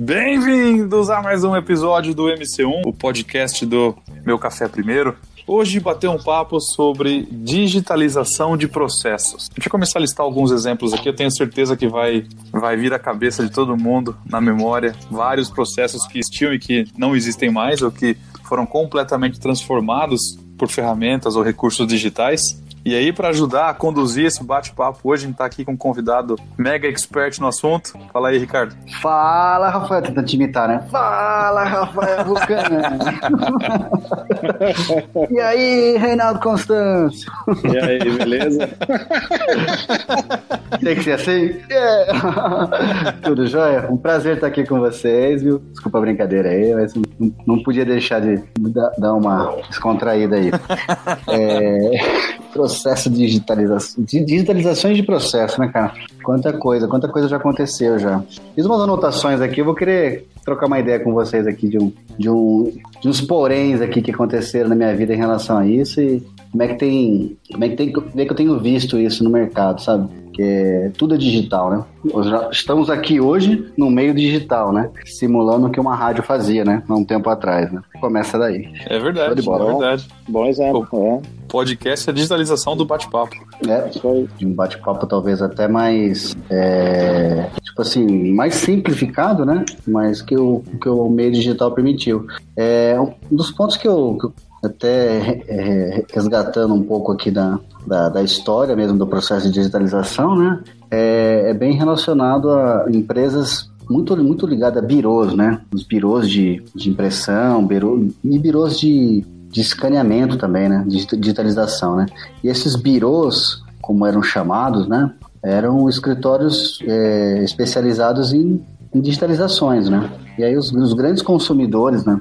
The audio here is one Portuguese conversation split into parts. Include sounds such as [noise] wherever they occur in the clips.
Bem-vindos a mais um episódio do MC1, o podcast do Meu Café Primeiro. Hoje bater um papo sobre digitalização de processos. Deixa eu começar a listar alguns exemplos aqui, eu tenho certeza que vai, vai vir à cabeça de todo mundo, na memória, vários processos que existiam e que não existem mais ou que foram completamente transformados por ferramentas ou recursos digitais. E aí, para ajudar a conduzir esse bate-papo hoje, a gente está aqui com um convidado mega expert no assunto. Fala aí, Ricardo. Fala, Rafael. Tentando te imitar, né? Fala, Rafael Bucana. [laughs] e aí, Reinaldo Constâncio? E aí, beleza? [laughs] Tem que ser assim? Yeah. [laughs] Tudo jóia? Um prazer estar aqui com vocês, viu? Desculpa a brincadeira aí, mas não, não podia deixar de dar uma descontraída aí. [laughs] É processo de digitalização, digitalizações de processo, né, cara? Quanta coisa, quanta coisa já aconteceu já. Fiz umas anotações aqui, eu vou querer trocar uma ideia com vocês aqui de, um, de, um, de uns poréns aqui que aconteceram na minha vida em relação a isso e como é que tem, como é que tem, como é que eu tenho visto isso no mercado, sabe? que tudo é digital, né? Estamos aqui hoje no meio digital, né? Simulando o que uma rádio fazia, né? Há um tempo atrás, né? Começa daí. É verdade, é verdade. Bom exemplo, o é. Podcast é a digitalização do bate-papo. É, de um bate-papo talvez até mais, é, tipo assim, mais simplificado, né? Mas que o, que o meio digital permitiu. É, um dos pontos que eu, que eu até é, resgatando um pouco aqui da, da, da, história mesmo do processo de digitalização, né? É, é bem relacionado a empresas muito, muito ligadas a birôs, né? Os birôs de, de impressão, birô, e birôs de, de escaneamento também, né? De digitalização, né? E esses birôs, como eram chamados, né? Eram escritórios é, especializados em, digitalizações, né? E aí os, os grandes consumidores, né,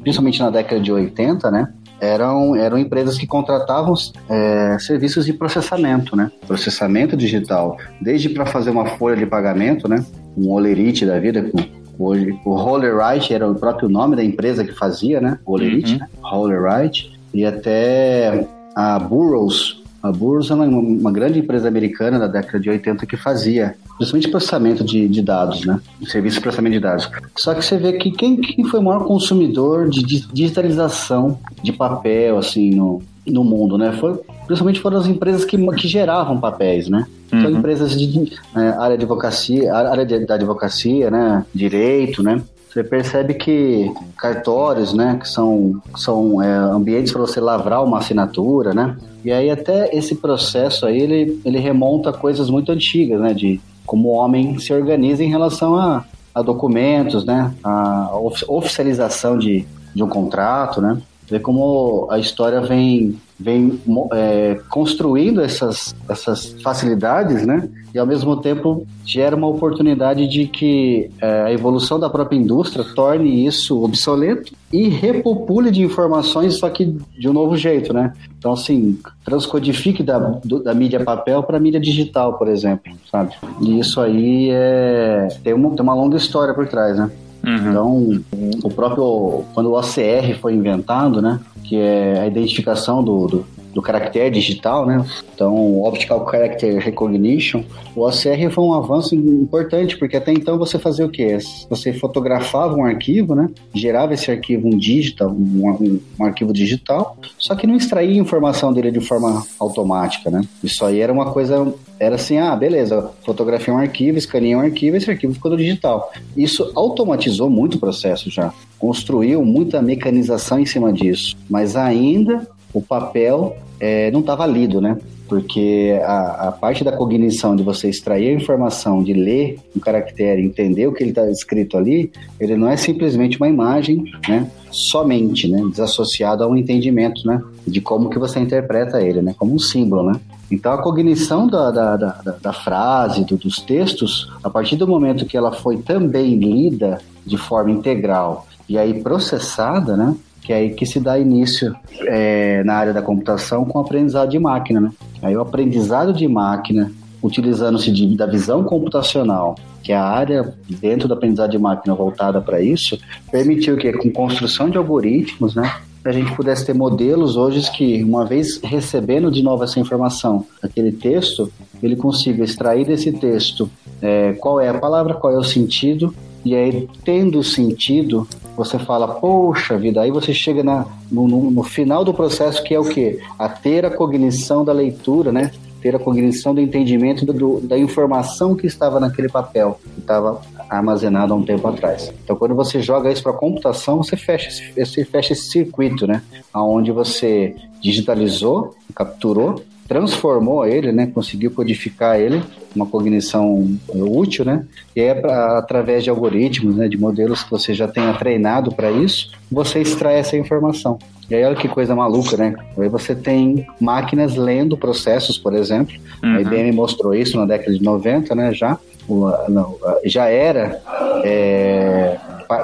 principalmente na década de 80, né, eram, eram empresas que contratavam é, serviços de processamento, né? Processamento digital, desde para fazer uma folha de pagamento, né? Um Olerite da vida, hoje o Rollerite era o próprio nome da empresa que fazia, né? O Olerite, uhum. né? Rollerite, e até a Burroughs, a Burroughs é uma, uma, grande empresa americana da década de 80 que fazia principalmente processamento de, de dados, né? Serviço de processamento de dados. Só que você vê que quem, quem foi o maior consumidor de digitalização de papel, assim, no, no mundo, né? Foi, principalmente foram as empresas que, que geravam papéis, né? Uhum. São empresas de é, área de advocacia, área de, da advocacia, né? Direito, né? Você percebe que cartórios, né, que são, são é, ambientes para você lavrar uma assinatura, né? E aí até esse processo aí, ele, ele remonta a coisas muito antigas, né? De como o homem se organiza em relação a, a documentos, né? A oficialização de, de um contrato, né? Ver como a história vem vem é, construindo essas, essas facilidades, né? E ao mesmo tempo gera uma oportunidade de que é, a evolução da própria indústria torne isso obsoleto e repopule de informações, só que de um novo jeito, né? Então, assim, transcodifique da, do, da mídia papel para mídia digital, por exemplo, sabe? E isso aí é, tem, uma, tem uma longa história por trás, né? Uhum. Então, o próprio, quando o OCR foi inventado, né? que é a identificação do, do, do caractere digital, né? Então, Optical Character Recognition. O OCR foi um avanço importante, porque até então você fazia o quê? Você fotografava um arquivo, né? Gerava esse arquivo um digital, um, um, um arquivo digital, só que não extraía informação dele de forma automática, né? Isso aí era uma coisa era assim, ah, beleza, fotografei um arquivo, escaneei um arquivo, esse arquivo ficou digital. Isso automatizou muito o processo já, construiu muita mecanização em cima disso, mas ainda o papel é, não estava lido, né? Porque a, a, parte da cognição de você extrair a informação, de ler um caractere, entender o que ele está escrito ali, ele não é simplesmente uma imagem, né? Somente, né? Desassociado a um entendimento, né? De como que você interpreta ele, né? Como um símbolo, né? Então a cognição da, da, da, da frase, do, dos textos, a partir do momento que ela foi também lida de forma integral e aí processada, né? Que é aí que se dá início é, na área da computação com o aprendizado de máquina. Né? Aí o aprendizado de máquina, utilizando-se da visão computacional, que é a área dentro do aprendizado de máquina voltada para isso, permitiu que com construção de algoritmos, né, a gente pudesse ter modelos hoje que, uma vez recebendo de novo essa informação, aquele texto, ele consiga extrair desse texto é, qual é a palavra, qual é o sentido E aí, tendo sentido, você fala, poxa vida, aí você chega na, no, no, final do processo, que é o quê? A ter a cognição da leitura, né? Ter a cognição do entendimento do, da informação que estava naquele papel, que estava armazenado há um tempo atrás. Então, quando você joga isso para a computação, você fecha, você fecha esse circuito, né? Onde você digitalizou, capturou transformou ele, né, conseguiu codificar ele, uma cognição útil, né, e é pra, através de algoritmos, né, de modelos que você já tenha treinado para isso, você extrai essa informação. E aí olha que coisa maluca, né? Aí você tem máquinas lendo processos, por exemplo. Uhum. A IBM mostrou isso na década de 90, né, já. O, não, já era é,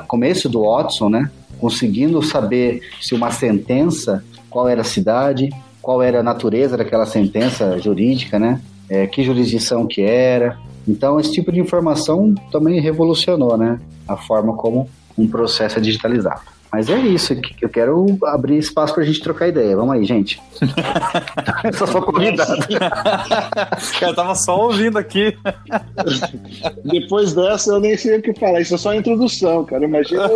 começo do Watson, né? Conseguindo saber se uma sentença, qual era a cidade, qual era a natureza daquela sentença jurídica, né? É, que jurisdição que era. Então, esse tipo de informação também revolucionou, né? A forma como um processo é digitalizado. Mas é isso, eu quero abrir espaço para a gente trocar ideia. Vamos aí, gente. eu [laughs] só sou convidado. [laughs] Cara, eu tava só ouvindo aqui. [laughs] Depois dessa, eu nem sei o que falar. Isso é só a introdução, cara. Imagina.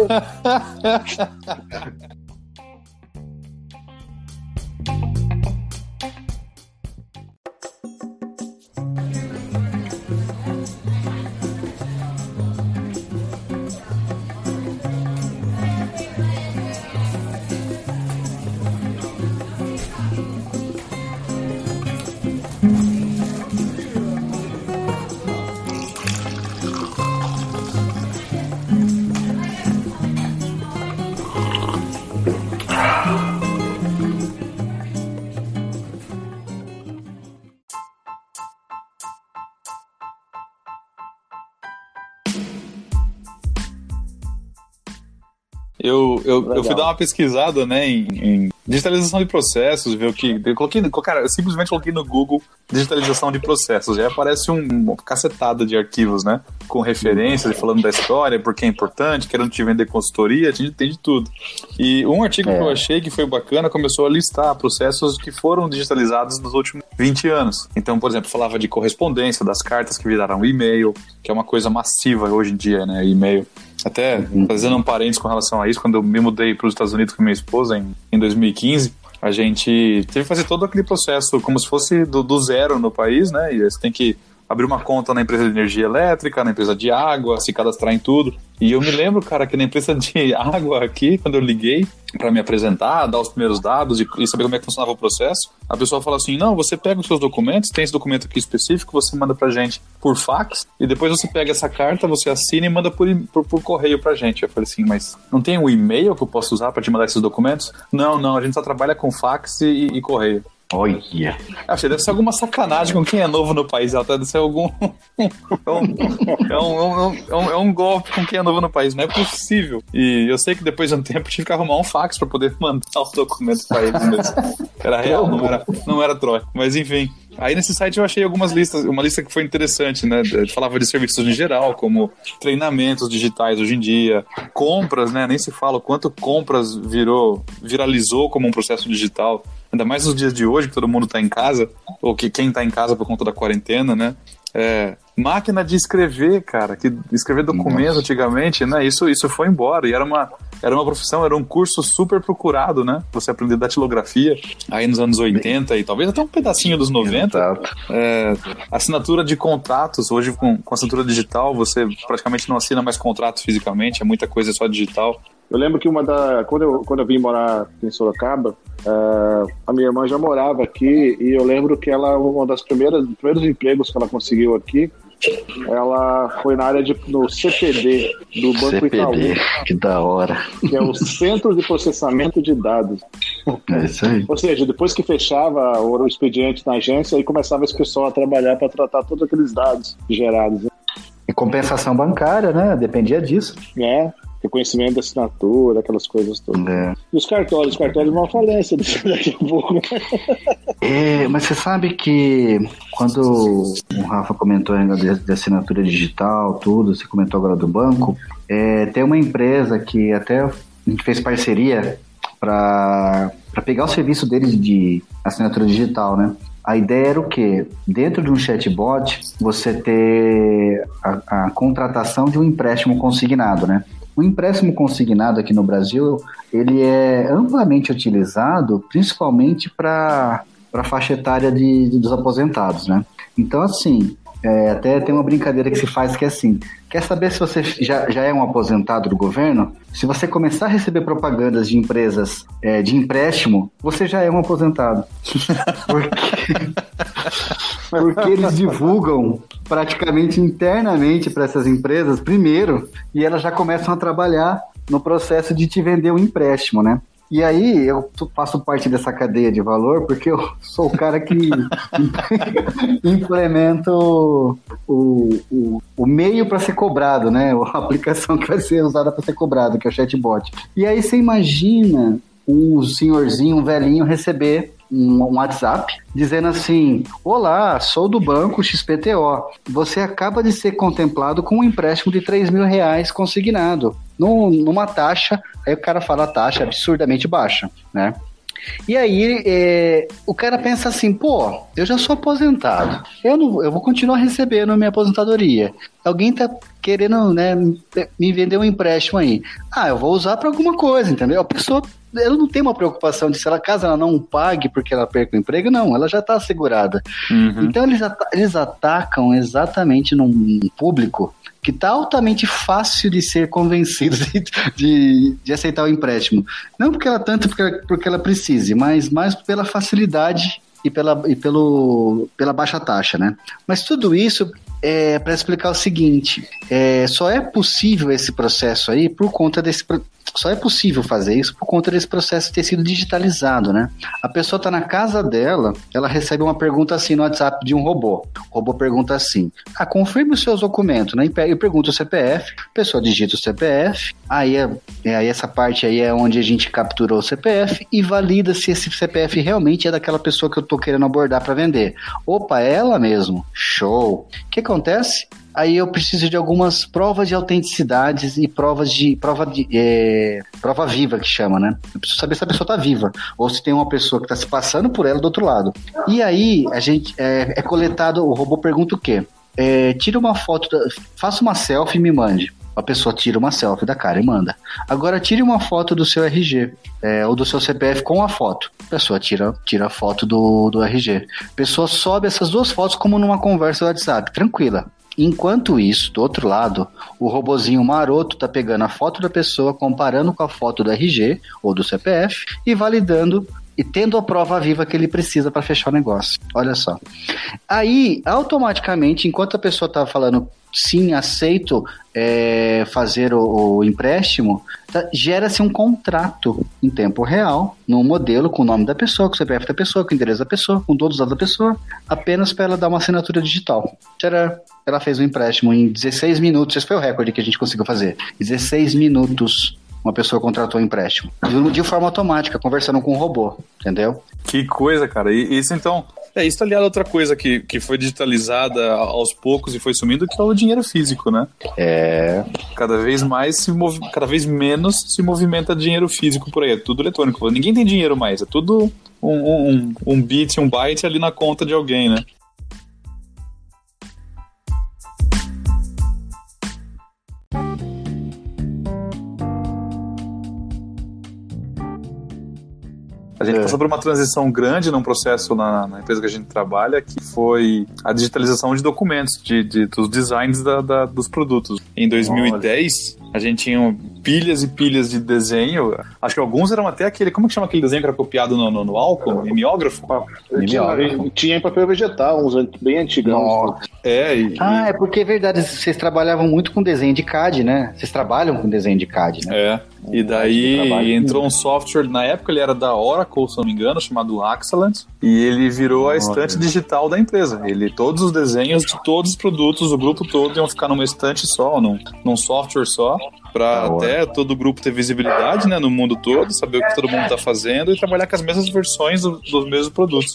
Eu, eu, eu, fui dar uma pesquisada, né, em, em, digitalização de processos, ver o que. Eu coloquei, cara, eu simplesmente coloquei no Google digitalização de processos. E aí aparece um, uma cacetada de arquivos, né? Com referências, falando da história, porque é importante, querendo te vender consultoria, a gente tem de tudo. E um artigo é. que eu achei que foi bacana começou a listar processos que foram digitalizados nos últimos 20 anos. Então, por exemplo, falava de correspondência, das cartas que viraram e-mail, que é uma coisa massiva hoje em dia, né? E-mail. Até fazendo um parênteses com relação a isso, quando eu me mudei para os Estados Unidos com minha esposa em, em 2015, a gente teve que fazer todo aquele processo como se fosse do, do zero no país, né? E você tem que abrir uma conta na empresa de energia elétrica, na empresa de água, se cadastrar em tudo. E eu me lembro, cara, que na empresa de [laughs] água aqui, quando eu liguei para me apresentar, dar os primeiros dados e, saber como é que funcionava o processo, a pessoa fala assim: não, você pega os seus documentos, tem esse documento aqui específico, você manda pra gente por fax, e depois você pega essa carta, você assina e manda por, por, por correio pra gente. Eu falei assim: mas não tem um e-mail que eu posso usar para te mandar esses documentos? Não, não, a gente só trabalha com fax e, e correio. Olha. Achei, deve ser alguma sacanagem com quem é novo no país. Ela deve ser algum. [laughs] é, um, é, um, é, um, é um golpe com quem é novo no país. Não é possível. E eu sei que depois de um tempo tive que arrumar um fax para poder [laughs] mandar os documentos para eles. Era real, não era, não era troca. Mas enfim. Aí nesse site eu achei algumas listas, uma lista que foi interessante, né? Falava de serviços em geral, como treinamentos digitais hoje em dia, compras, né? Nem se fala o quanto compras virou, viralizou como um processo digital. Ainda mais nos dias de hoje, que todo mundo está em casa, ou que quem está em casa por conta da quarentena, né? É, máquina de escrever, cara, que escrever documentos Nossa. antigamente, né? Isso, isso foi embora e era uma, era uma profissão, era um curso super procurado, né? Você aprender datilografia aí nos anos 80 e talvez até um pedacinho dos 90. É, assinatura de contratos, hoje com, com assinatura digital, você praticamente não assina mais contratos fisicamente, é muita coisa só digital. Eu lembro que uma da. Quando eu, quando eu vim morar em Sorocaba, uh, a minha irmã já morava aqui e eu lembro que ela, uma das primeiras primeiros empregos que ela conseguiu aqui, ela foi na área de, no CPD do Banco CPD, Itaú. Que da hora. Que é o Centro de Processamento de Dados. É isso aí. Ou seja, depois que fechava o expediente na agência, aí começava esse pessoal a trabalhar para tratar todos aqueles dados gerados. E compensação bancária, né? Dependia disso. É reconhecimento da assinatura, aquelas coisas todas. É. E os cartórios, os cartórios vão à falência [laughs] daqui a pouco. É, mas você sabe que quando o Rafa comentou ainda de, de assinatura digital, tudo, você comentou agora do banco, é, tem uma empresa que até a gente fez parceria para pegar o serviço deles de assinatura digital, né? A ideia era o quê? Dentro de um chatbot, você ter a, a contratação de um empréstimo consignado, né? O empréstimo consignado aqui no Brasil, ele é amplamente utilizado principalmente para a faixa etária de, de, dos aposentados, né? Então, assim, é, até tem uma brincadeira que se faz que é assim: quer saber se você já, já é um aposentado do governo? Se você começar a receber propagandas de empresas é, de empréstimo, você já é um aposentado. [laughs] Porque, porque eles divulgam praticamente internamente para essas empresas primeiro e elas já começam a trabalhar no processo de te vender um empréstimo, né? E aí eu faço parte dessa cadeia de valor porque eu sou o cara que [laughs] implemento o, o, o meio para ser cobrado, né? A aplicação que vai ser usada para ser cobrado, que é o chatbot. E aí você imagina um senhorzinho, um velhinho receber um WhatsApp dizendo assim: Olá, sou do banco XPTO. Você acaba de ser contemplado com um empréstimo de 3 mil reais consignado numa taxa. Aí o cara fala a taxa absurdamente baixa, né? E aí é, o cara pensa assim, pô, eu já sou aposentado, eu não, eu vou continuar recebendo minha aposentadoria. Alguém tá querendo, né, me vender um empréstimo aí. Ah, eu vou usar para alguma coisa, entendeu? A pessoa ela não tem uma preocupação de se ela caso ela não pague porque ela perca o emprego, não, ela já está assegurada. Uhum. Então eles, at eles atacam exatamente num público que está altamente fácil de ser convencido [laughs] de, de, de, aceitar o empréstimo. Não porque ela tanto porque, porque ela precise, mas mais pela facilidade e pela, e pelo, pela baixa taxa, né? Mas tudo isso é para explicar o seguinte: é, só é possível esse processo aí por conta desse, só é possível fazer isso por conta desse processo ter sido digitalizado, né? A pessoa está na casa dela, ela recebe uma pergunta assim no WhatsApp de um robô. O robô pergunta assim: ah, confirme os seus documentos, né? E pergunta o CPF, a pessoa digita o CPF, aí, é, é, aí essa parte aí é onde a gente capturou o CPF e valida se esse CPF realmente é daquela pessoa que eu estou querendo abordar para vender. Opa, é ela mesmo. Show. O que acontece? aí eu preciso de algumas provas de autenticidade e provas de prova de é, prova viva que chama, né? Eu preciso saber se a pessoa está viva ou se tem uma pessoa que está se passando por ela do outro lado. E aí a gente é, é coletado, o robô pergunta o quê? É, tira uma foto, faça uma selfie e me mande. A pessoa tira uma selfie da cara e manda. Agora tire uma foto do seu RG é, ou do seu CPF com a foto. A pessoa tira, tira a foto do, do RG. A pessoa sobe essas duas fotos como numa conversa do WhatsApp, tranquila. Enquanto isso, do outro lado, o robozinho maroto tá pegando a foto da pessoa, comparando com a foto do RG ou do CPF e validando e tendo a prova viva que ele precisa para fechar o negócio. Olha só. Aí, automaticamente, enquanto a pessoa tá falando sim, aceito é, fazer o, o empréstimo, tá, gera-se um contrato em tempo real, num modelo com o nome da pessoa, com o CPF da pessoa, com o endereço da pessoa, com todos os dados da pessoa, apenas para ela dar uma assinatura digital. Tcharam! Ela fez um empréstimo em 16 minutos, esse foi o recorde que a gente conseguiu fazer. 16 minutos uma pessoa contratou um empréstimo. De forma automática, conversando com um robô, entendeu? Que coisa, cara. E isso então é, isso aliado a outra coisa que, que foi digitalizada aos poucos e foi sumindo, que é o dinheiro físico, né? É. Cada vez mais se mov... cada vez menos se movimenta dinheiro físico por aí. É tudo eletrônico. Ninguém tem dinheiro mais, é tudo um, um, um bit, um byte ali na conta de alguém, né? A gente é. passou por uma transição grande num processo na, na, empresa que a gente trabalha, que foi a digitalização de documentos, de, de dos designs da, da, dos produtos. Em 2010, Olha. a gente tinha pilhas e pilhas de desenho. Acho que alguns eram até aquele. Como que chama aquele desenho que era copiado no, no, no álcool? Mimeógrafo? Ah, tinha, tinha em papel vegetal, uns bem antigos. É, e, ah, é porque é verdade, vocês trabalhavam muito com desenho de CAD, né? Vocês trabalham com desenho de CAD, né? É. E daí entrou um software, na época ele era da Oracle, se não me engano, chamado Axelant, e ele virou a estante digital da empresa. Ele, todos os desenhos de todos os produtos, o grupo todo iam ficar numa estante só, num, num software só, para até todo o grupo ter visibilidade né, no mundo todo, saber o que todo mundo está fazendo e trabalhar com as mesmas versões do, dos mesmos produtos.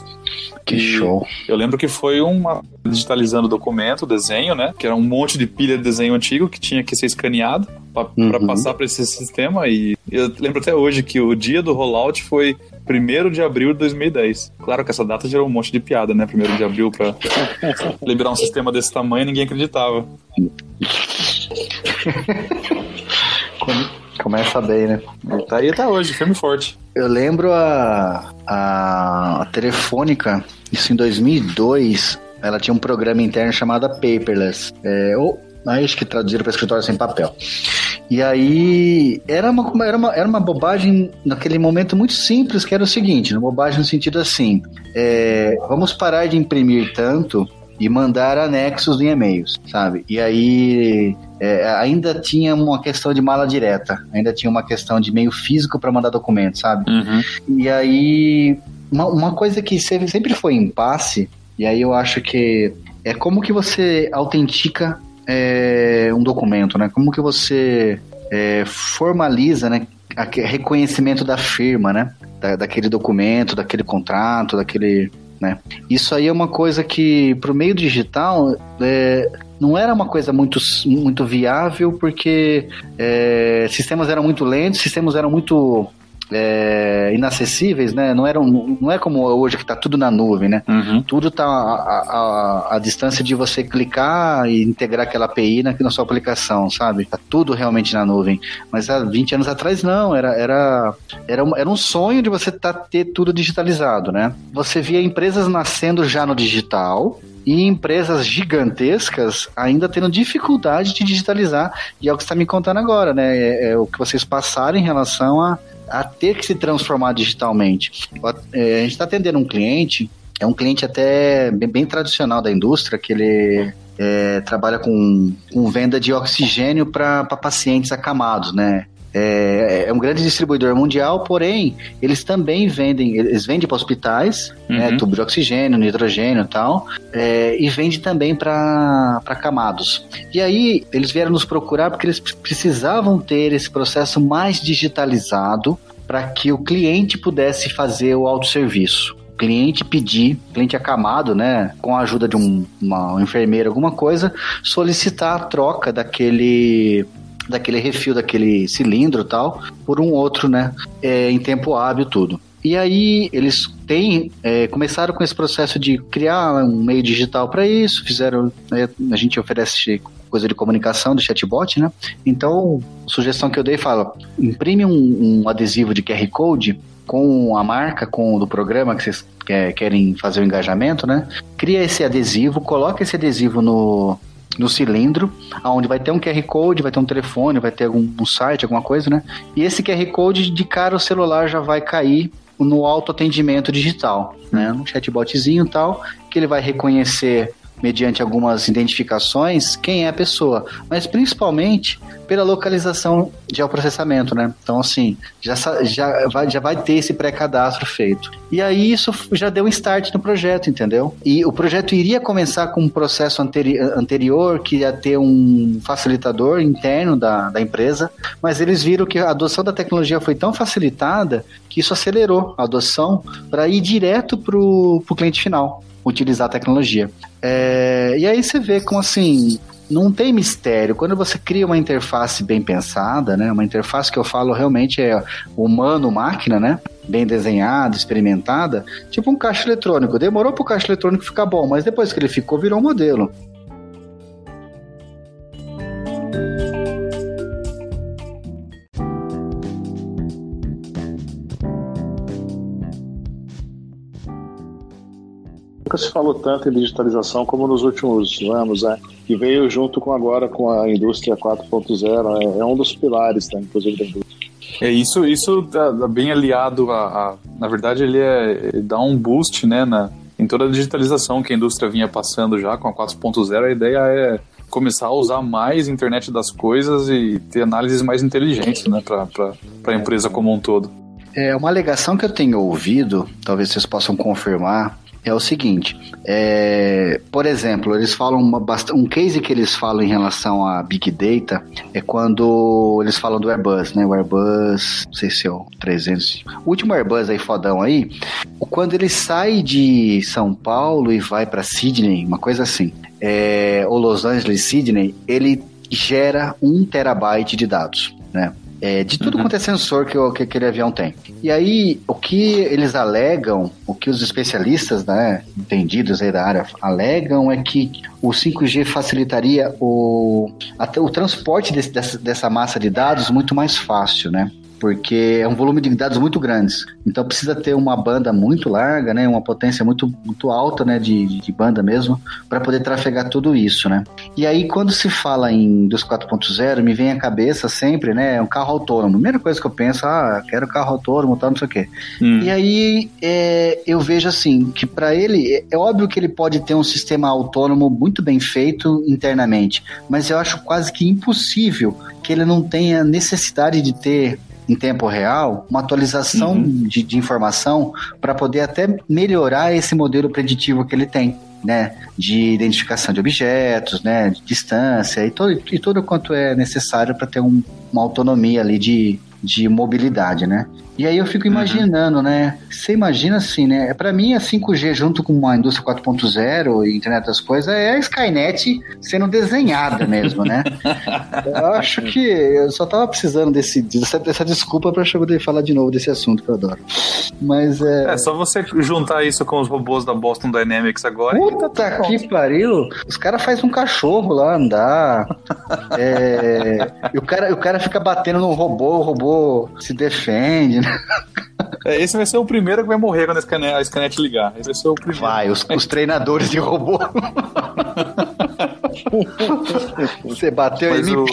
Que e show! Eu lembro que foi uma digitalizando o documento, o desenho, né? Que era um monte de pilha de desenho antigo que tinha que ser escaneado para uhum. passar para esse sistema. E eu lembro até hoje que o dia do rollout foi 1 de abril de 2010. Claro que essa data gerou um monte de piada, né? 1 de abril para [laughs] liberar um sistema desse tamanho, ninguém acreditava. [laughs] Começa bem, né? E tá aí até hoje, firme forte. Eu lembro a, a, a Telefônica, isso em 2002, ela tinha um programa interno chamado Paperless. É, ou, acho que traduziram para escritório sem papel. E aí era uma, era, uma, era uma bobagem naquele momento muito simples, que era o seguinte, uma bobagem no sentido assim, é, vamos parar de imprimir tanto e mandar anexos em e-mails, sabe? E aí é, ainda tinha uma questão de mala direta, ainda tinha uma questão de meio físico para mandar documentos, sabe? Uhum. E aí uma, uma coisa que sempre foi impasse, e aí eu acho que é como que você autentica é, um documento, né? Como que você é, formaliza, né? reconhecimento da firma, né? Da, daquele documento, daquele contrato, daquele né? Isso aí é uma coisa que, para o meio digital, é, não era uma coisa muito, muito viável, porque é, sistemas eram muito lentos, sistemas eram muito é, inacessíveis, né? Não, eram, não é como hoje que está tudo na nuvem, né? Uhum. Tudo está a, distância de você clicar e integrar aquela API na, na sua aplicação, sabe? Tá tudo realmente na nuvem. Mas há 20 anos atrás não, era, era, era, um, era um sonho de você tá, ter tudo digitalizado, né? Você via empresas nascendo já no digital, e empresas gigantescas ainda tendo dificuldade de digitalizar. E é o que você está me contando agora, né? É, é, o que vocês passaram em relação a, a ter que se transformar digitalmente. É, a gente está atendendo um cliente, é um cliente até bem, bem tradicional da indústria, que ele é, trabalha com, com, venda de oxigênio para pacientes acamados, né? É, é, um grande distribuidor mundial, porém, eles também vendem, eles vendem para hospitais, né, uhum. né, tubo de oxigênio, nitrogênio e tal, é, e vende também para camados. E aí, eles vieram nos procurar porque eles precisavam ter esse processo mais digitalizado para que o cliente pudesse fazer o autosserviço cliente pedir, cliente acamado, né, com a ajuda de um, uma enfermeira, alguma coisa, solicitar a troca daquele daquele refil, daquele cilindro tal, por um outro, né? É, em tempo hábil, tudo. E aí eles têm, é, começaram com esse processo de criar um meio digital para isso, fizeram, né, a gente oferece coisa de comunicação do chatbot, né? Então, sugestão que eu dei fala, imprime um, um adesivo de QR Code com a marca, com do programa que vocês querem fazer o engajamento, né? Cria esse adesivo, coloca esse adesivo no, no cilindro, onde vai ter um QR Code, vai ter um telefone, vai ter algum um site, alguma coisa, né? E esse QR Code, de cara, o celular já vai cair no autoatendimento digital, né? Um chatbotzinho e tal, que ele vai reconhecer mediante algumas identificações quem é a pessoa, mas principalmente pela localização de geoprocessamento, né? Então, assim, já, já, vai, já vai ter esse pré-cadastro feito. E aí isso já deu um start no projeto, entendeu? E o projeto iria começar com um processo anteri anterior, que ia ter um facilitador interno da, da empresa, mas eles viram que a adoção da tecnologia foi tão facilitada que isso acelerou a adoção para ir direto para o cliente final utilizar a tecnologia. É, e aí você vê como assim, não tem mistério. Quando você cria uma interface bem pensada, né? Uma interface que eu falo realmente é humano-máquina, né? Bem desenhada, experimentada, tipo um caixa eletrônico. Demorou para o caixa eletrônico ficar bom, mas depois que ele ficou, virou um modelo. Se falou tanto em digitalização como nos últimos anos, né? Que veio junto com agora com a indústria 4.0, é, é um dos pilares, tá, inclusive da indústria. É isso, isso tá, tá bem aliado a, a, na verdade ele, é, ele dá um boost, né, na, em toda a digitalização que a indústria vinha passando já com a 4.0. A ideia é começar a usar mais a internet das coisas e ter análises mais inteligentes, né, para a empresa como um todo. É uma alegação que eu tenho ouvido, talvez vocês possam confirmar, é o seguinte: é, por exemplo, eles falam uma, um case que eles falam em relação a Big Data é quando eles falam do Airbus, né? O Airbus, não sei se é o 300. O último Airbus aí fodão aí, quando ele sai de São Paulo e vai para Sydney, uma coisa assim, é, ou Los Angeles, Sydney, ele gera um terabyte de dados, né? É, de tudo uhum. quanto é sensor que, que aquele avião tem. E aí, o que eles alegam, o que os especialistas, né, entendidos aí da área, alegam é que o 5G facilitaria o, até o transporte desse, dessa, dessa massa de dados muito mais fácil, né? Porque é um volume de dados muito grandes. Então precisa ter uma banda muito larga, né, uma potência muito, muito alta, né, de, de banda mesmo, para poder trafegar tudo isso, né. E aí quando se fala em dos 4.0, me vem à cabeça sempre, né, um carro autônomo. Primeira coisa que eu penso, ah, quero carro autônomo, tal, não sei o quê. Hum. E aí é, eu vejo assim que para ele é, é óbvio que ele pode ter um sistema autônomo muito bem feito internamente, mas eu acho quase que impossível que ele não tenha necessidade de ter em tempo real, uma atualização uhum. de, de informação para poder até melhorar esse modelo preditivo que ele tem. Né, de identificação de objetos, né, de distância e todo, e todo quanto é necessário para ter um, uma autonomia ali de, de mobilidade, né? E aí eu fico uhum. imaginando, uhum. né? Você imagina assim, né? Para mim, a 5G junto com a indústria 4.0 e internet das coisas é a Skynet sendo desenhada mesmo, né? [laughs] eu acho que eu só tava precisando desse, dessa, dessa desculpa para poder falar de novo desse assunto que eu adoro. Mas é. É só você juntar isso com os robôs da Boston Dynamics agora. Puta tá que pariu! Os caras fazem um cachorro lá andar. [laughs] é... e o cara, o cara fica batendo no robô, o robô se defende. [laughs] É, esse vai ser o primeiro que vai morrer quando a Scanet, a ligar. Esse vai ser o primeiro. Vai, os, os treinadores de robô. [laughs] você bateu Mas em mim. O,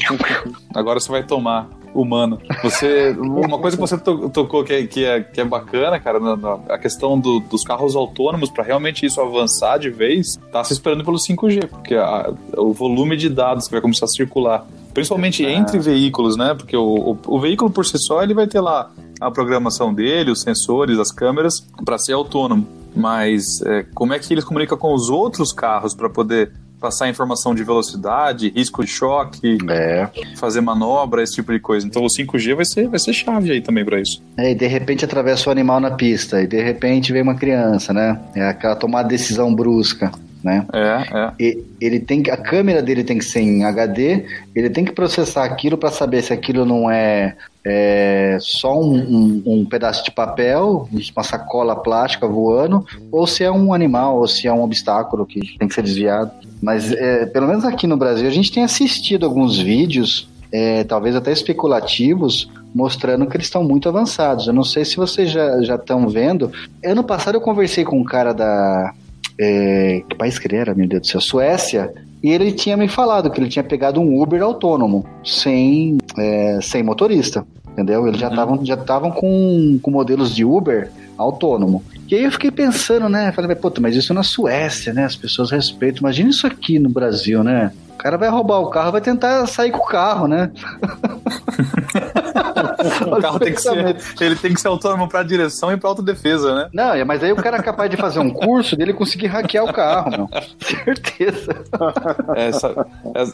agora você vai tomar humano. Você, uma coisa que você tocou que é, que é, que é bacana, cara, na, na, a questão do, dos carros autônomos, para realmente isso avançar de vez, tá se esperando pelo 5G, porque a, o volume de dados que vai começar a circular, principalmente ah. entre veículos, né? Porque o, o, o veículo por si só ele vai ter lá a programação dele, os sensores, as câmeras, para ser autônomo. Mas é, como é que eles comunicam com os outros carros para poder passar informação de velocidade, risco de choque, é. fazer manobra, esse tipo de coisa. Então o 5G vai ser, vai ser chave aí também para isso. É, e de repente atravessa o animal na pista, e de repente vem uma criança, né? É aquela tomada de decisão brusca né? É, é. E, ele tem a câmera dele tem que ser em HD, ele tem que processar aquilo para saber se aquilo não é, é só um, um, um, pedaço de papel, uma sacola plástica voando, ou se é um animal, ou se é um obstáculo que tem que ser desviado. Mas é, pelo menos aqui no Brasil a gente tem assistido alguns vídeos, é, talvez até especulativos, mostrando que eles estão muito avançados. Eu não sei se vocês já estão vendo. Ano passado eu conversei com um cara da, é, que país que ele era, meu Deus do céu? Suécia. E ele tinha me falado que ele tinha pegado um Uber autônomo, sem, é, sem motorista, entendeu? Eles já uhum. estavam já estavam com, com modelos de Uber autônomo. E aí eu fiquei pensando, né? Falei, puta, mas isso na Suécia, né? As pessoas respeitam. Imagina isso aqui no Brasil, né? O cara vai roubar o carro, vai tentar sair com o carro, né? [laughs] o carro tem que ser, ele tem que ser autônomo para direção e para autodefesa, né? Não, é, mas aí o cara é capaz de fazer um curso dele conseguir hackear o carro, meu. [laughs] Certeza. É, essa,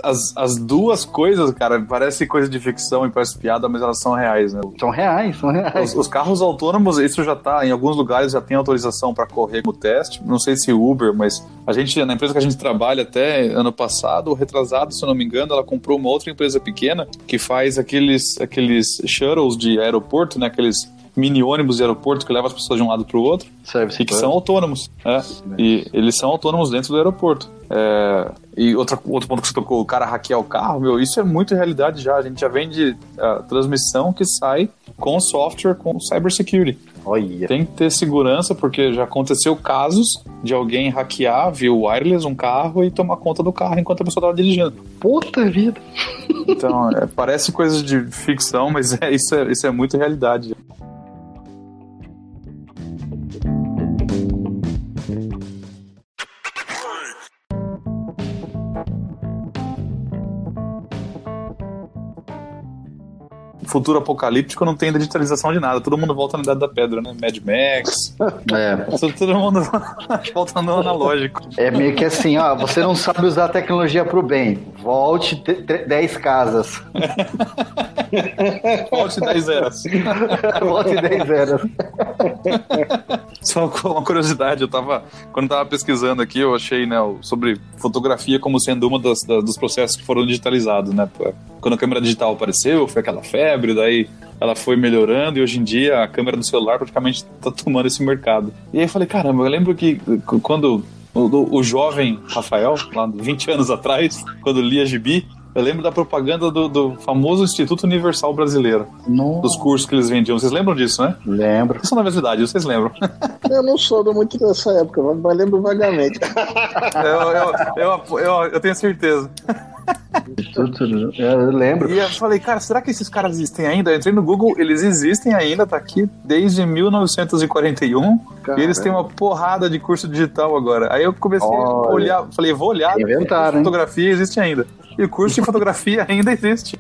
as, as duas coisas, cara, parece coisa de ficção e parece piada, mas elas são reais, né? São reais, são reais. Os, os carros autônomos, isso já tá, em alguns lugares já tem autorização para correr no teste. Não sei se Uber, mas a gente, na empresa que a gente trabalha até ano passado, retrasado, se eu não me engano, ela comprou uma outra empresa pequena que faz aqueles, aqueles shuttles de aeroporto, né? Aqueles mini ônibus de aeroporto que levam as pessoas de um lado para o outro Service e que são autônomos. É, e eles são autônomos dentro do aeroporto. É, e outra, outro ponto que você tocou, o cara hackear o carro, meu, isso é muito realidade já. A gente já vende a transmissão que sai com software, com cybersecurity. Olha. Tem que ter segurança, porque já aconteceu casos de alguém hackear via wireless um carro e tomar conta do carro enquanto a pessoa estava dirigindo. Puta vida! Então, é, parece coisas de ficção, mas é, isso, é, isso é muito realidade. Futuro apocalíptico não tem digitalização de nada. Todo mundo volta na Idade da Pedra, né? Mad Max. É. [laughs] Todo mundo [laughs] volta no analógico. É meio que assim, ó, você não sabe usar a tecnologia pro bem. Volte 10 casas. [laughs] Volte 10 eras. Volte 10 eras. Só [laughs] uma curiosidade, eu tava. Quando tava pesquisando aqui, eu achei, né, sobre fotografia como sendo uma das, das, dos processos que foram digitalizados, né? Quando a câmera digital apareceu, foi aquela febre, daí ela foi melhorando e hoje em dia a câmera do celular praticamente tá tomando esse mercado. E aí eu falei, caramba, eu lembro que quando o, o jovem Rafael, lá 20 anos atrás, quando lia gibi, eu lembro da propaganda do, do famoso Instituto Universal Brasileiro. Nossa. Dos cursos que eles vendiam. Vocês lembram disso, né? Lembro. Vocês são da mesma idade, vocês lembram. [laughs] Eu não sou muito dessa época, mas lembro vagamente. [laughs] eu, eu, eu, eu, eu tenho certeza. Tudo, eu lembro. E eu falei, cara, será que esses caras existem ainda? Eu entrei no Google, eles existem ainda, tá aqui desde 1941. Caramba. E eles têm uma porrada de curso digital agora. Aí eu comecei Olha. a olhar, falei, vou olhar. Inventaram, fotografia existe ainda. E o curso de fotografia [laughs] ainda existe.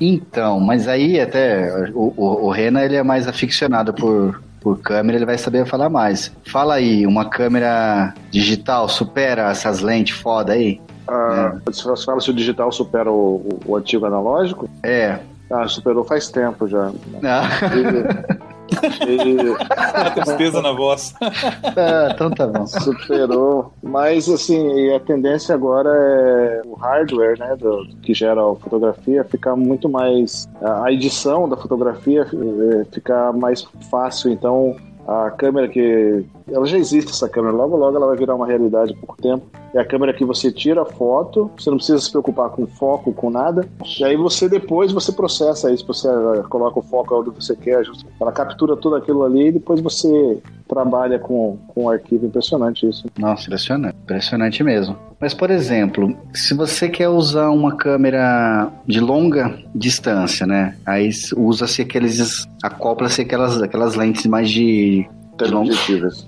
Então, mas aí até o, o, o Rena ele é mais aficionado por, por câmera, ele vai saber falar mais. Fala aí, uma câmera digital supera essas lentes foda aí? Ah, é. Você fala se o digital supera o, o, o antigo analógico? É. Ah, superou faz tempo já. Ah. E... [laughs] A tristeza na voz. Ah, [laughs] então tá bom. Superou. Mas, assim, a tendência agora é o hardware, né, do, que gera a fotografia, ficar muito mais. A edição da fotografia é, ficar mais fácil. Então, a câmera que. Ela já existe, essa câmera. Logo, logo ela vai virar uma realidade por tempo. É a câmera que você tira a foto, você não precisa se preocupar com foco, com nada. E aí você depois você processa isso, você eh, coloca o foco onde você quer, ela captura tudo aquilo ali e depois você trabalha com, com um arquivo impressionante isso. Nossa, impressionante. Impressionante mesmo. Mas, por exemplo, se você quer usar uma câmera de longa distância, né? Aí usa-se aqueles. acopla-se aquelas, aquelas lentes mais de. Teleobjetivas.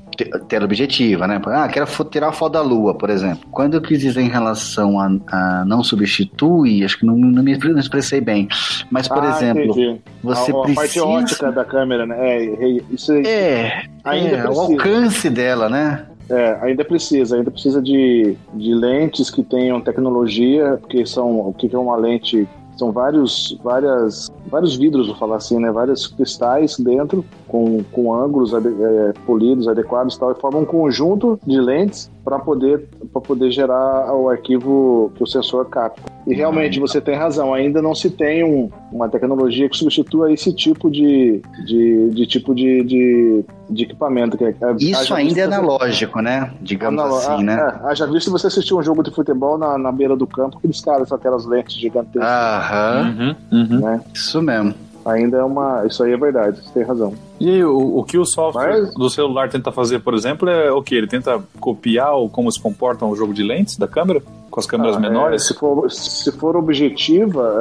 Teleobjetiva, né? Ah, quero tirar foto da lua, por exemplo. Quando eu quis dizer em relação a, a não substitui, acho que não, não me não expressei bem. Mas, por ah, exemplo, entendi. você a, a precisa. A parte ótica da câmera, né? É, isso é, ainda é, o alcance dela, né? É, ainda precisa, ainda precisa de, de lentes que tenham tecnologia, porque são o que é uma lente são vários, várias, vários vidros, vou falar assim, né? Vários cristais dentro, com, com ângulos é, polidos, adequados e tal, e formam um conjunto de lentes para poder, poder gerar o arquivo que o sensor capta. E realmente você tem razão, ainda não se tem um, uma tecnologia que substitua esse tipo de, de, de tipo de, de, de, equipamento. Que é, Isso ainda é analógico, né? Digamos assim, né? É, haja visto você assistir um jogo de futebol na, na beira do campo, aqueles caras com aquelas lentes gigantescas. Aham, uhum, uhum. Né? Isso mesmo ainda é uma. Isso aí é verdade, você tem razão. E aí, o, o que o software Mas... do celular tenta fazer, por exemplo, é o que? Ele tenta copiar o, como se comporta um jogo de lentes da câmera? Com as câmeras ah, menores? É, se, for, se for objetiva,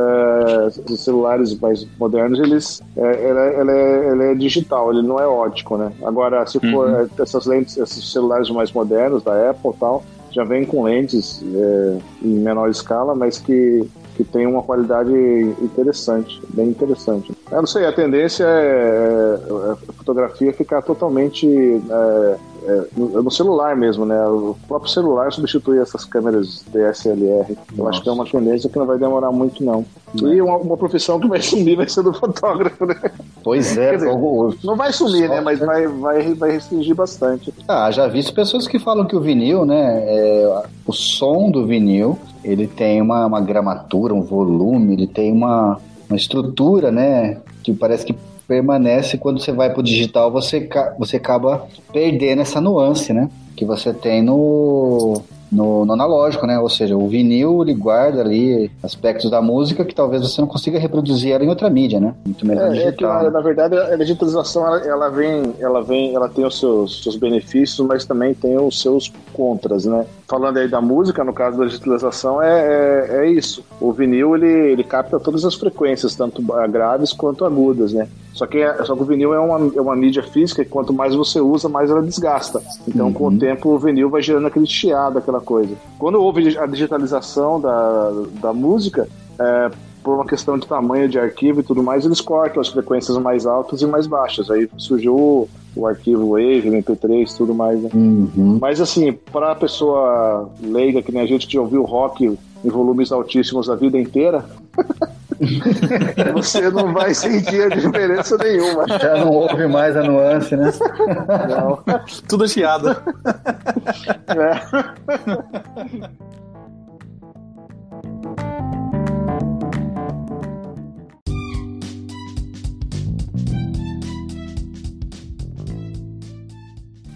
é, os celulares mais modernos, eles, é, ela, ela, é, ela, é, digital, ele não é ótico, né? Agora, se for uhum. É, essas lentes, esses celulares mais modernos da Apple e tal, já vem com lentes é, em menor escala, mas que que tem uma qualidade interessante, bem interessante. Eu não sei, a tendência é, é a fotografia ficar totalmente é, é, no, celular mesmo, né? O próprio celular substitui essas câmeras DSLR. Nossa. Eu acho que é uma tendência que não vai demorar muito, não. não. E uma, uma, profissão que vai [laughs] sumir vai ser do fotógrafo, né? Pois é, dizer, não vai sumir, né? Mas vai, vai, vai restringir bastante. Ah, já vi pessoas que falam que o vinil, né? É, o som do vinil, ele tem uma, uma gramatura, um volume, ele tem uma, uma estrutura, né? Que parece que permanece quando você vai para o digital, você, você acaba perdendo essa nuance, né? Que você tem no, no, no, analógico, né? Ou seja, o vinil ele guarda ali aspectos da música que talvez você não consiga reproduzir ela em outra mídia, né? Muito melhor é, digital. É que, na, na, verdade, a digitalização ela, ela, vem, ela vem, ela tem os seus, seus benefícios, mas também tem os seus contras, né? Falando aí da música, no caso da digitalização, é, é, é isso. O vinil ele, ele capta todas as frequências, tanto graves quanto agudas, né? Só que, é, só que o vinil é uma, é uma mídia física e quanto mais você usa, mais ela desgasta. Então, uhum. com o uhum. tempo, o vinil vai gerando aquele chiado, aquela coisa. Quando houve a digitalização da, da música, é, por uma questão de tamanho de arquivo e tudo mais, eles cortam as frequências mais altas e mais baixas. Aí surgiu o arquivo Wave, MP3, tudo mais. Né? Uhum. Mas assim, para a pessoa leiga, que nem a gente que ouviu rock em volumes altíssimos a vida inteira, [laughs] você não vai sentir a diferença nenhuma. Já não ouve mais a nuance, né? Não. Tudo chiado. É. [laughs]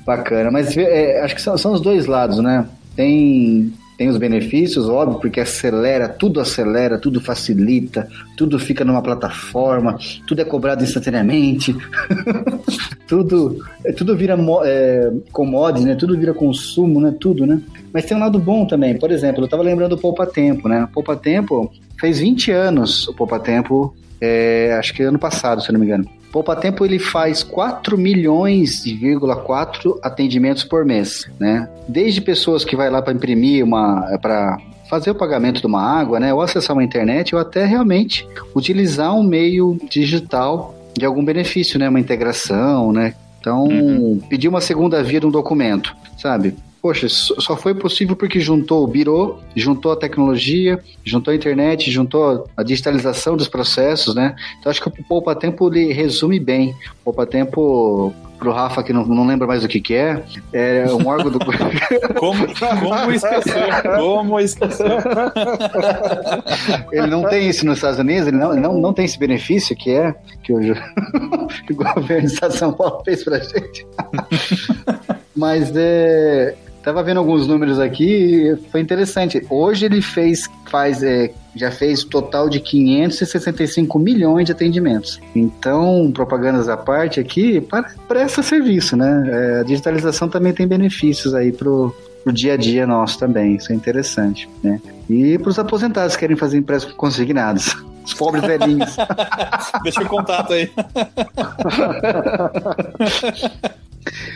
Bacana, mas é, acho que são, são os dois lados, né? Tem tem os benefícios, óbvio, porque acelera, tudo acelera, tudo facilita, tudo fica numa plataforma, tudo é cobrado instantaneamente, [laughs] tudo, tudo vira é, commodity, né? Tudo vira consumo, né? Tudo, né? Mas tem um lado bom também. Por exemplo, eu estava lembrando do Poupa Tempo, né? Poupa Tempo fez 20 anos o Poupa Tempo, é, acho que ano passado, se não me engano. Poupa Tempo ele faz 4 milhões, 4 atendimentos por mês, né? Desde pessoas que vai lá para imprimir uma para fazer o pagamento de uma água, né, ou acessar uma internet, ou até realmente utilizar um meio digital de algum benefício, né, uma integração, né? Então, uhum. pedir uma segunda via de um documento, sabe? Poxa, só foi possível porque juntou o Biro, juntou a tecnologia, juntou a internet, juntou a digitalização dos processos, né? Então acho que o Poupa Tempo ele resume bem. O Poupa Tempo pro Rafa que não, não lembra mais o que que é, é um órgão do... [laughs] como, como esquecer? Como esquecer? ele não tem isso nos Estados Unidos, ele não, não, não tem esse benefício que é que o, [laughs] que o governo de São Paulo fez pra gente. [laughs] Mas é, Tava vendo alguns números aqui e foi interessante. Hoje ele fez, faz, é, já fez total de 565 milhões de atendimentos. Então, propagandas à parte aqui, presta serviço, né? É, a digitalização também tem benefícios aí pro, pro dia a dia nosso também. Isso é interessante, né? E para os aposentados que querem fazer empréstimos consignados. [laughs] Os pobres velhinhos. [laughs] Deixa o contato aí. [laughs]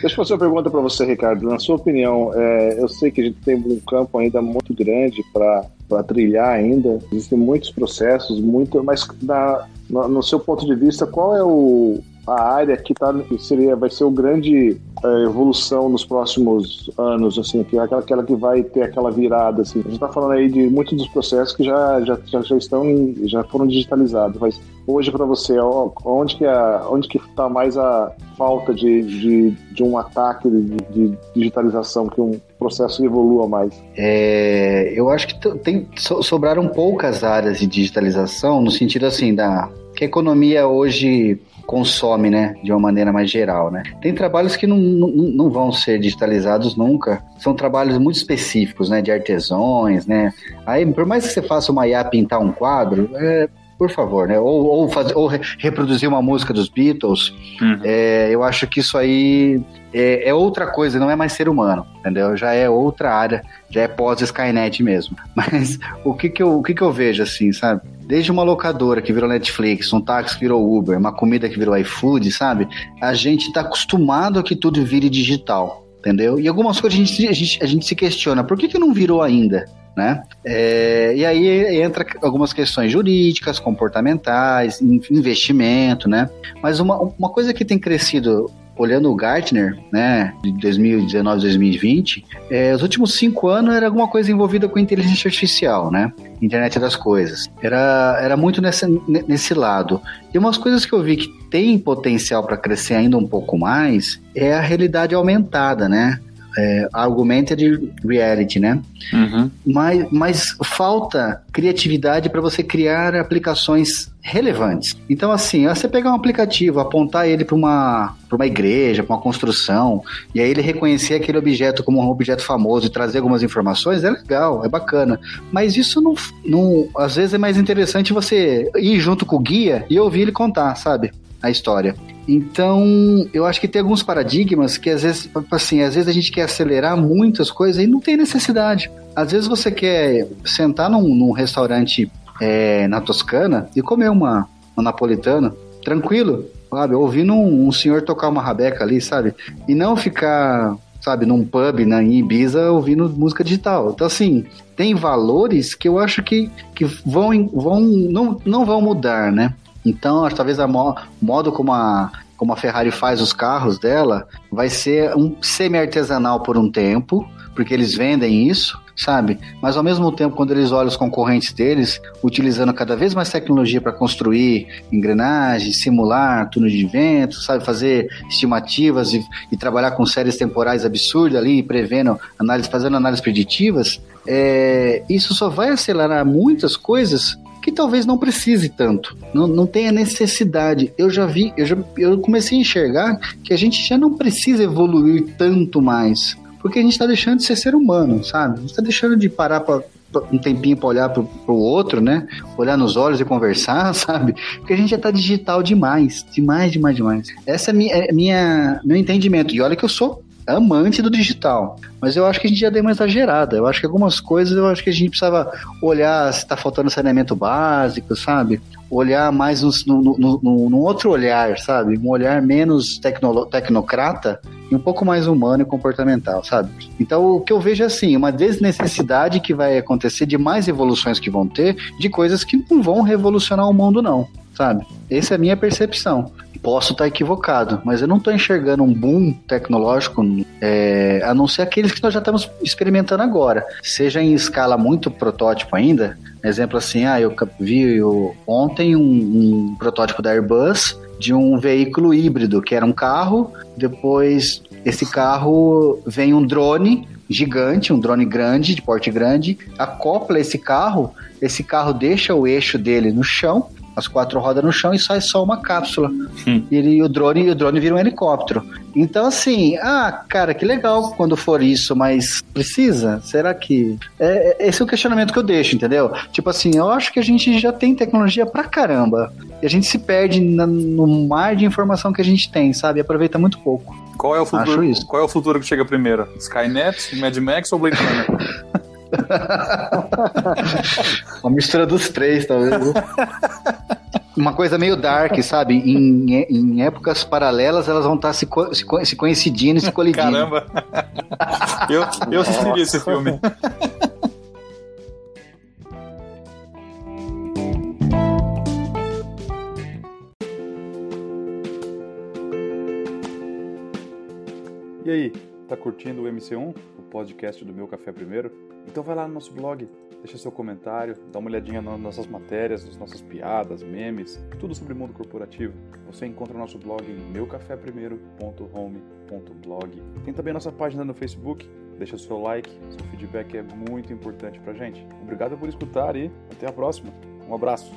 Deixa eu fazer uma pergunta para você, Ricardo. Na sua opinião, é, eu sei que a gente tem um campo ainda muito grande para trilhar ainda. Existem muitos processos, muito, mas na, no, no seu ponto de vista, qual é o, a área que tá, seria, vai ser o grande é, evolução nos próximos anos, assim, que é aquela, aquela que vai ter aquela virada, assim. A gente está falando aí de muitos dos processos que já, já, já, já estão, já foram digitalizados, mas hoje para você, onde que é, onde que está mais a falta de, de, de um ataque de, de, digitalização, que um processo evolua mais? É, eu acho que tem, sobraram poucas áreas de digitalização, no sentido assim, da que a economia hoje consome, né, de uma maneira mais geral, né. Tem trabalhos que não, não, não vão ser digitalizados nunca, são trabalhos muito específicos, né, de artesões, né. Aí, por mais que você faça uma IA pintar um quadro, é, por favor, né? Ou, ou, fazer, ou reproduzir uma música dos Beatles. Uhum. É, eu acho que isso aí é, é, outra coisa, não é mais ser humano, entendeu? Já é outra área, já é pós-Skynet mesmo. [laughs] Mas o que que eu, o que que eu vejo assim, sabe? Desde uma locadora que virou Netflix, um táxi que virou Uber, uma comida que virou iFood, sabe? A gente tá acostumado a que tudo vire digital, entendeu? E algumas coisas a gente, a gente, a gente se questiona, por que que não virou ainda? Né? É, e aí entra algumas questões jurídicas, comportamentais, investimento, né? Mas uma, uma coisa que tem crescido olhando o Gartner, né, de 2019, 2020, é, os últimos cinco anos era alguma coisa envolvida com inteligência artificial, né? Internet das coisas. Era, era muito nesse, nesse lado. E umas coisas que eu vi que tem potencial para crescer ainda um pouco mais é a realidade aumentada, né? É, augmented reality, né? Uhum. Mas, mas falta criatividade para você criar aplicações relevantes. Então, assim, você pegar um aplicativo, apontar ele para uma, uma igreja, para uma construção, e aí ele reconhecer aquele objeto como um objeto famoso e trazer algumas informações, é legal, é bacana. Mas isso não, não. Às vezes é mais interessante você ir junto com o guia e ouvir ele contar, sabe? A história. Então, eu acho que tem alguns paradigmas que às vezes, assim, às vezes a gente quer acelerar muitas coisas e não tem necessidade. Às vezes você quer sentar num, num restaurante é, na Toscana e comer uma, uma napolitana, tranquilo, sabe? Ouvindo um, um senhor tocar uma rabeca ali, sabe? E não ficar sabe, num pub na, em Ibiza ouvindo música digital. Então, assim, tem valores que eu acho que, que vão, vão não, não vão mudar, né? Então, talvez o mo modo como a, como a Ferrari faz os carros dela vai ser um semi-artesanal por um tempo, porque eles vendem isso, sabe? Mas ao mesmo tempo, quando eles olham os concorrentes deles, utilizando cada vez mais tecnologia para construir engrenagens, simular túnel de vento, sabe? Fazer estimativas e, e, trabalhar com séries temporais absurdas ali, prevendo, análise, fazendo análises preditivas, é, isso só vai acelerar muitas coisas que talvez não precise tanto, não, não tenha necessidade. Eu já vi, eu, já, eu comecei a enxergar que a gente já não precisa evoluir tanto mais porque a gente está deixando de ser ser humano, sabe? A gente está deixando de parar para um tempinho para olhar para o outro, né? Olhar nos olhos e conversar, [laughs] sabe? Porque a gente já está digital demais, demais, demais, demais. Essa é minha, é minha meu entendimento. E olha que eu sou amante do digital. Mas eu acho que a gente já deu uma exagerada. Eu acho que algumas coisas eu acho que a gente precisava olhar se está faltando saneamento básico, sabe? Olhar mais no, outro olhar, sabe? Um olhar menos tecno, tecnocrata e um pouco mais humano e comportamental, sabe? Então o que eu vejo é assim, uma desnecessidade que vai acontecer de mais evoluções que vão ter, de coisas que não vão revolucionar o mundo, não, sabe? Essa é a minha percepção. Posso estar equivocado, mas eu não estou enxergando um boom tecnológico, é, a não ser aqueles que nós já estamos experimentando agora. Seja em escala muito protótipo ainda, exemplo assim, ah, eu vi eu, ontem um, um protótipo da Airbus de um veículo híbrido, que era um carro, depois esse carro vem um drone gigante, um drone grande, de porte grande, acopla esse carro, esse carro deixa o eixo dele no chão, as quatro rodas no chão e sai só uma cápsula. Hum. E ele, o drone, o drone vira um helicóptero. Então, assim, ah, cara, que legal quando for isso, mas precisa? Será que. É, é, esse é o questionamento que eu deixo, entendeu? Tipo assim, eu acho que a gente já tem tecnologia pra caramba. E a gente se perde na, no mar de informação que a gente tem, sabe? E aproveita muito pouco. Qual é o futuro? Qual é o futuro que chega primeiro? Skynet, Mad Max ou Blade Runner? [laughs] [laughs] Uma mistura dos três, talvez. Uma coisa meio dark, sabe? Em, em épocas paralelas, elas vão estar se, se, se coincidindo e se colidindo. Caramba! Eu, eu assistiria esse filme. E aí, tá curtindo o MC1, o podcast do Meu Café Primeiro? Então vai lá no nosso blog, deixa seu comentário, dá uma olhadinha nas nossas matérias, nas nossas piadas, memes, tudo sobre o mundo corporativo. Você encontra o nosso blog em meucaféprimeiro.home.blog. Tem também a nossa página no Facebook, deixa seu like, seu feedback é muito importante pra gente. Obrigado por escutar e até a próxima. Um abraço.